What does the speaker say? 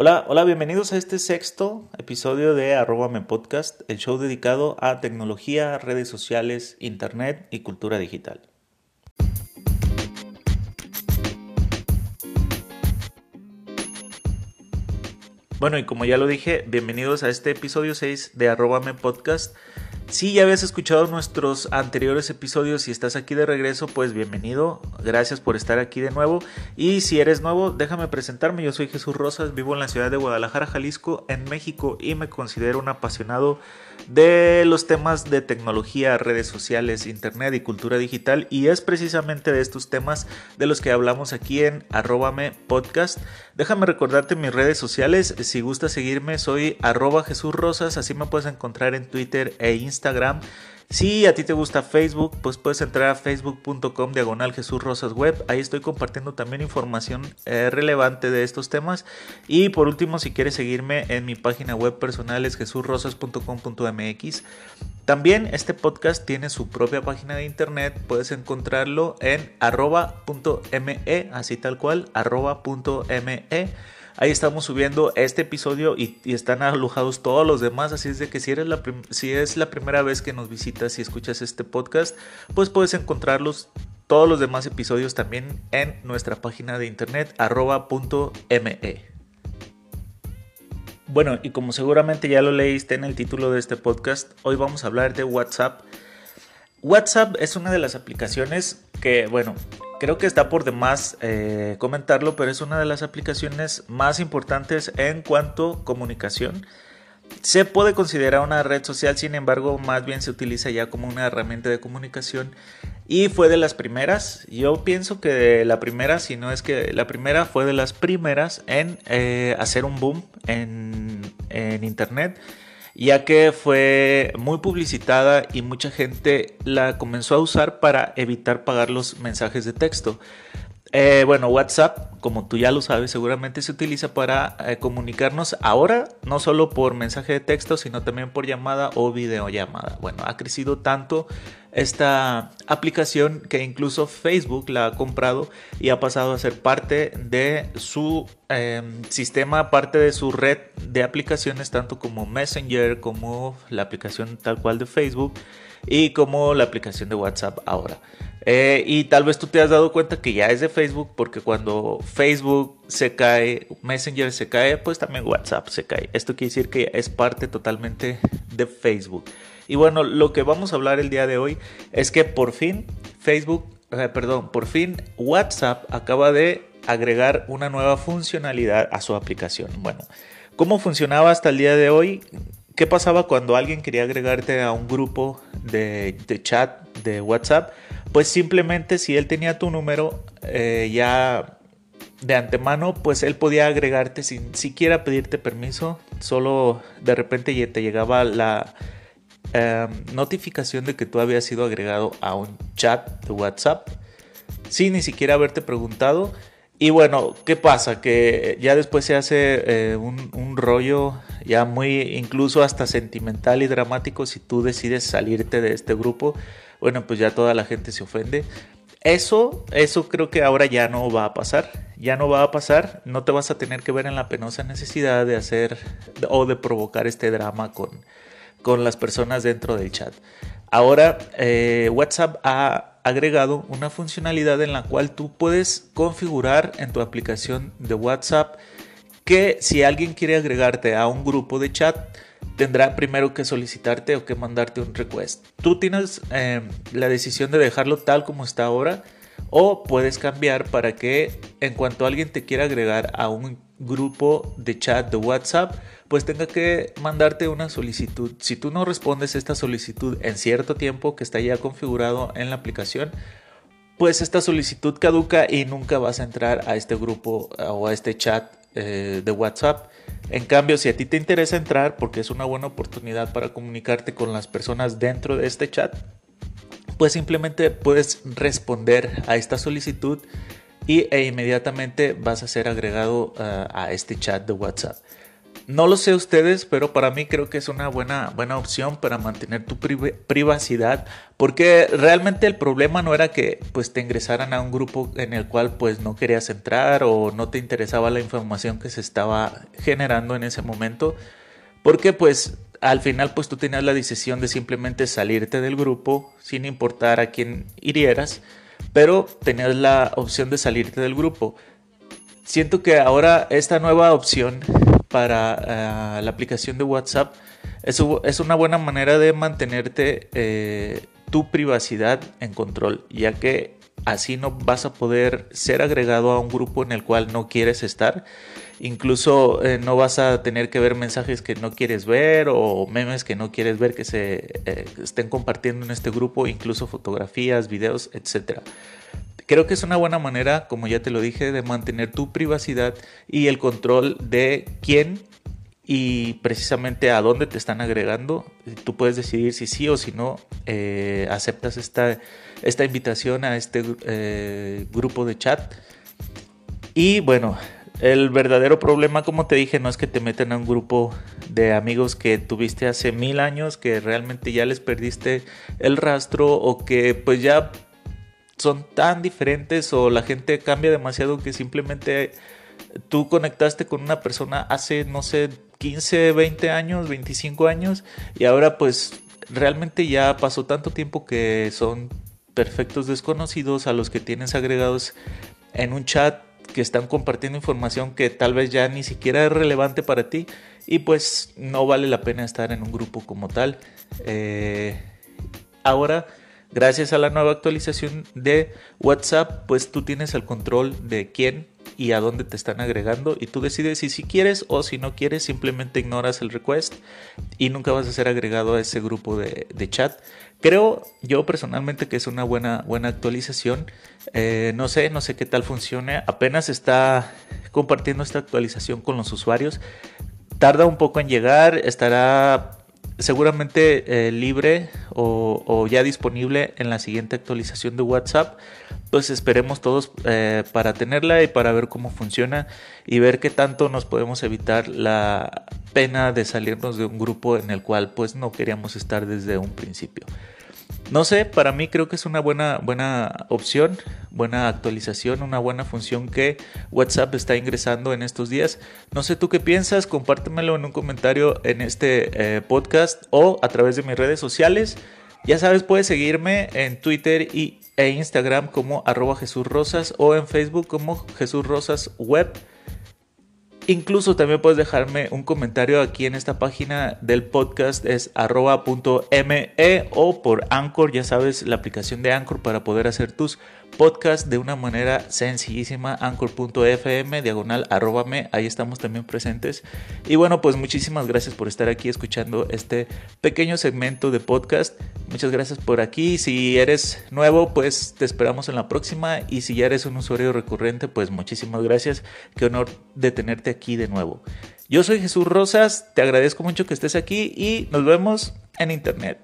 Hola, hola, bienvenidos a este sexto episodio de Arrobame Podcast, el show dedicado a tecnología, redes sociales, internet y cultura digital. Bueno, y como ya lo dije, bienvenidos a este episodio 6 de Arrobame Podcast. Si ya habías escuchado nuestros anteriores episodios y estás aquí de regreso, pues bienvenido. Gracias por estar aquí de nuevo. Y si eres nuevo, déjame presentarme. Yo soy Jesús Rosas, vivo en la ciudad de Guadalajara, Jalisco, en México, y me considero un apasionado de los temas de tecnología, redes sociales, internet y cultura digital. Y es precisamente de estos temas de los que hablamos aquí en arrobame podcast. Déjame recordarte mis redes sociales. Si gusta seguirme, soy arroba Jesús Rosas. Así me puedes encontrar en Twitter e Instagram. Si a ti te gusta Facebook, pues puedes entrar a facebook.com diagonal Jesús Rosas Web. Ahí estoy compartiendo también información eh, relevante de estos temas. Y por último, si quieres seguirme en mi página web personal es jesurrosas.com.mx. También este podcast tiene su propia página de internet. Puedes encontrarlo en arroba.me, así tal cual, arroba.me. Ahí estamos subiendo este episodio y, están alojados todos los demás. Así es de que si, eres la si es la primera vez que nos visitas y escuchas este podcast, pues puedes encontrarlos todos los demás episodios también en nuestra página de internet arroba.me. Bueno, y como seguramente ya lo leíste en el título de este podcast, hoy vamos a hablar de WhatsApp. WhatsApp es una de las aplicaciones que, bueno, Creo que está por demás eh, comentarlo, pero es una de las aplicaciones más importantes en cuanto a comunicación. Se puede considerar una red social, sin embargo, más bien se utiliza ya como una herramienta de comunicación y fue de las primeras. Yo pienso que la primera, si no es que la primera fue de las primeras en eh, hacer un boom en, en Internet ya que fue muy publicitada y mucha gente la comenzó a usar para evitar pagar los mensajes de texto. Eh, bueno, WhatsApp, como tú ya lo sabes, seguramente se utiliza para eh, comunicarnos ahora, no solo por mensaje de texto, sino también por llamada o videollamada. Bueno, ha crecido tanto esta aplicación que incluso Facebook la ha comprado y ha pasado a ser parte de su em, sistema, parte de su red de aplicaciones, tanto como Messenger, como la aplicación tal cual de Facebook y como la aplicación de WhatsApp ahora. Eh, y tal vez tú te has dado cuenta que ya es de Facebook porque cuando Facebook se cae, Messenger se cae, pues también WhatsApp se cae. Esto quiere decir que es parte totalmente de Facebook. Y bueno, lo que vamos a hablar el día de hoy es que por fin Facebook, eh, perdón, por fin WhatsApp acaba de agregar una nueva funcionalidad a su aplicación. Bueno, ¿cómo funcionaba hasta el día de hoy? ¿Qué pasaba cuando alguien quería agregarte a un grupo de, chat de WhatsApp? Pues simplemente si él tenía tu número eh, ya de antemano, pues él podía agregarte sin siquiera pedirte permiso. Solo de repente te llegaba la, Em, notificación de que tú habías sido agregado a un chat de WhatsApp sin ni siquiera haberte preguntado. Y bueno, ¿qué pasa? Que ya después se hace eh, un, rollo ya muy incluso hasta sentimental y dramático si tú decides salirte de este grupo. Bueno, pues ya toda la gente se ofende. Eso, eso creo que ahora ya no va a pasar. Ya no va a pasar. No te vas a tener que ver en la penosa necesidad de hacer o de provocar este drama con, con las personas dentro del chat. Ahora eh, WhatsApp ha agregado una funcionalidad en la cual tú puedes configurar en tu aplicación de WhatsApp que si alguien quiere agregarte a un grupo de chat, tendrá primero que solicitarte o que mandarte un request. Tú tienes eh, la decisión de dejarlo tal como está ahora o puedes cambiar para que en cuanto alguien te quiera agregar a un grupo de chat de WhatsApp, pues tenga que mandarte una solicitud. Si tú no respondes esta solicitud en cierto tiempo que está ya configurado en la aplicación, pues esta solicitud caduca y nunca vas a entrar a este grupo o a este chat eh, de WhatsApp. En cambio, si a ti te interesa entrar porque es una buena oportunidad para comunicarte con las personas dentro de este chat, pues simplemente puedes responder a esta solicitud y, e inmediatamente vas a ser agregado uh, a este chat de WhatsApp. No lo sé ustedes, pero para mí creo que es una buena, buena opción para mantener tu privacidad, porque realmente el problema no era que pues te ingresaran a un grupo en el cual pues no querías entrar o no te interesaba la información que se estaba generando en ese momento, porque pues al final pues tú tenías la decisión de simplemente salirte del grupo sin importar a quién hirieras, pero tenías la opción de salirte del grupo. Siento que ahora esta nueva opción para eh, la aplicación de WhatsApp es, es, una buena manera de mantenerte eh, tu privacidad en control, ya que así no vas a poder ser agregado a un grupo en el cual no quieres estar. Incluso eh, no vas a tener que ver mensajes que no quieres ver o memes que no quieres ver que se estén compartiendo en este grupo, incluso fotografías, videos, etc. Creo que es una buena manera, como ya te lo dije, de mantener tu privacidad y el control de quién y precisamente a dónde te están agregando. Tú puedes decidir si sí o si no eh, aceptas esta, esta invitación a este eh, grupo de chat. Y bueno, el verdadero problema, como te dije, no es que te metan a un grupo de amigos que tuviste hace mil años, que realmente ya les perdiste el rastro o que pues ya son tan diferentes o la gente cambia demasiado que simplemente tú conectaste con una persona hace, no sé, 15, 20 años, 25 años y ahora pues realmente ya pasó tanto tiempo que son perfectos desconocidos a los que tienes agregados en un chat que están compartiendo información que tal vez ya ni siquiera es relevante para ti y pues no vale la pena estar en un grupo como tal. Eh, ahora Gracias a la nueva actualización de WhatsApp, pues tú tienes el control de quién y a dónde te están agregando y tú decides si, si quieres o si no quieres, simplemente ignoras el request y nunca vas a ser agregado a ese grupo de, chat. Creo yo personalmente que es una buena, buena actualización. Eh, no sé, no sé qué tal funcione. Apenas está compartiendo esta actualización con los usuarios. Tarda un poco en llegar, estará seguramente eh, libre o, ya disponible en la siguiente actualización de WhatsApp. Pues esperemos todos eh, para tenerla y para ver cómo funciona y ver qué tanto nos podemos evitar la pena de salirnos de un grupo en el cual pues no queríamos estar desde un principio. No sé, para mí creo que es una buena, buena opción, buena actualización, una buena función que WhatsApp está ingresando en estos días. No sé tú qué piensas, compártemelo en un comentario en este eh, podcast o a través de mis redes sociales. Ya sabes, puedes seguirme en Twitter y, e Instagram como arroba Jesús o en Facebook como Jesús. Incluso también puedes dejarme un comentario aquí en esta página del podcast, es arroba.me o por Anchor, ya sabes, la aplicación de Anchor para poder hacer tus podcast de una manera sencillísima, anchor.fm, diagonal, arróbame, ahí estamos también presentes. Y bueno, pues muchísimas gracias por estar aquí escuchando este pequeño segmento de podcast. Muchas gracias por aquí. Si eres nuevo, pues te esperamos en la próxima. Y si ya eres un usuario recurrente, pues muchísimas gracias. Qué honor de tenerte aquí de nuevo. Yo soy Jesús Rosas, te agradezco mucho que estés aquí y nos vemos en internet.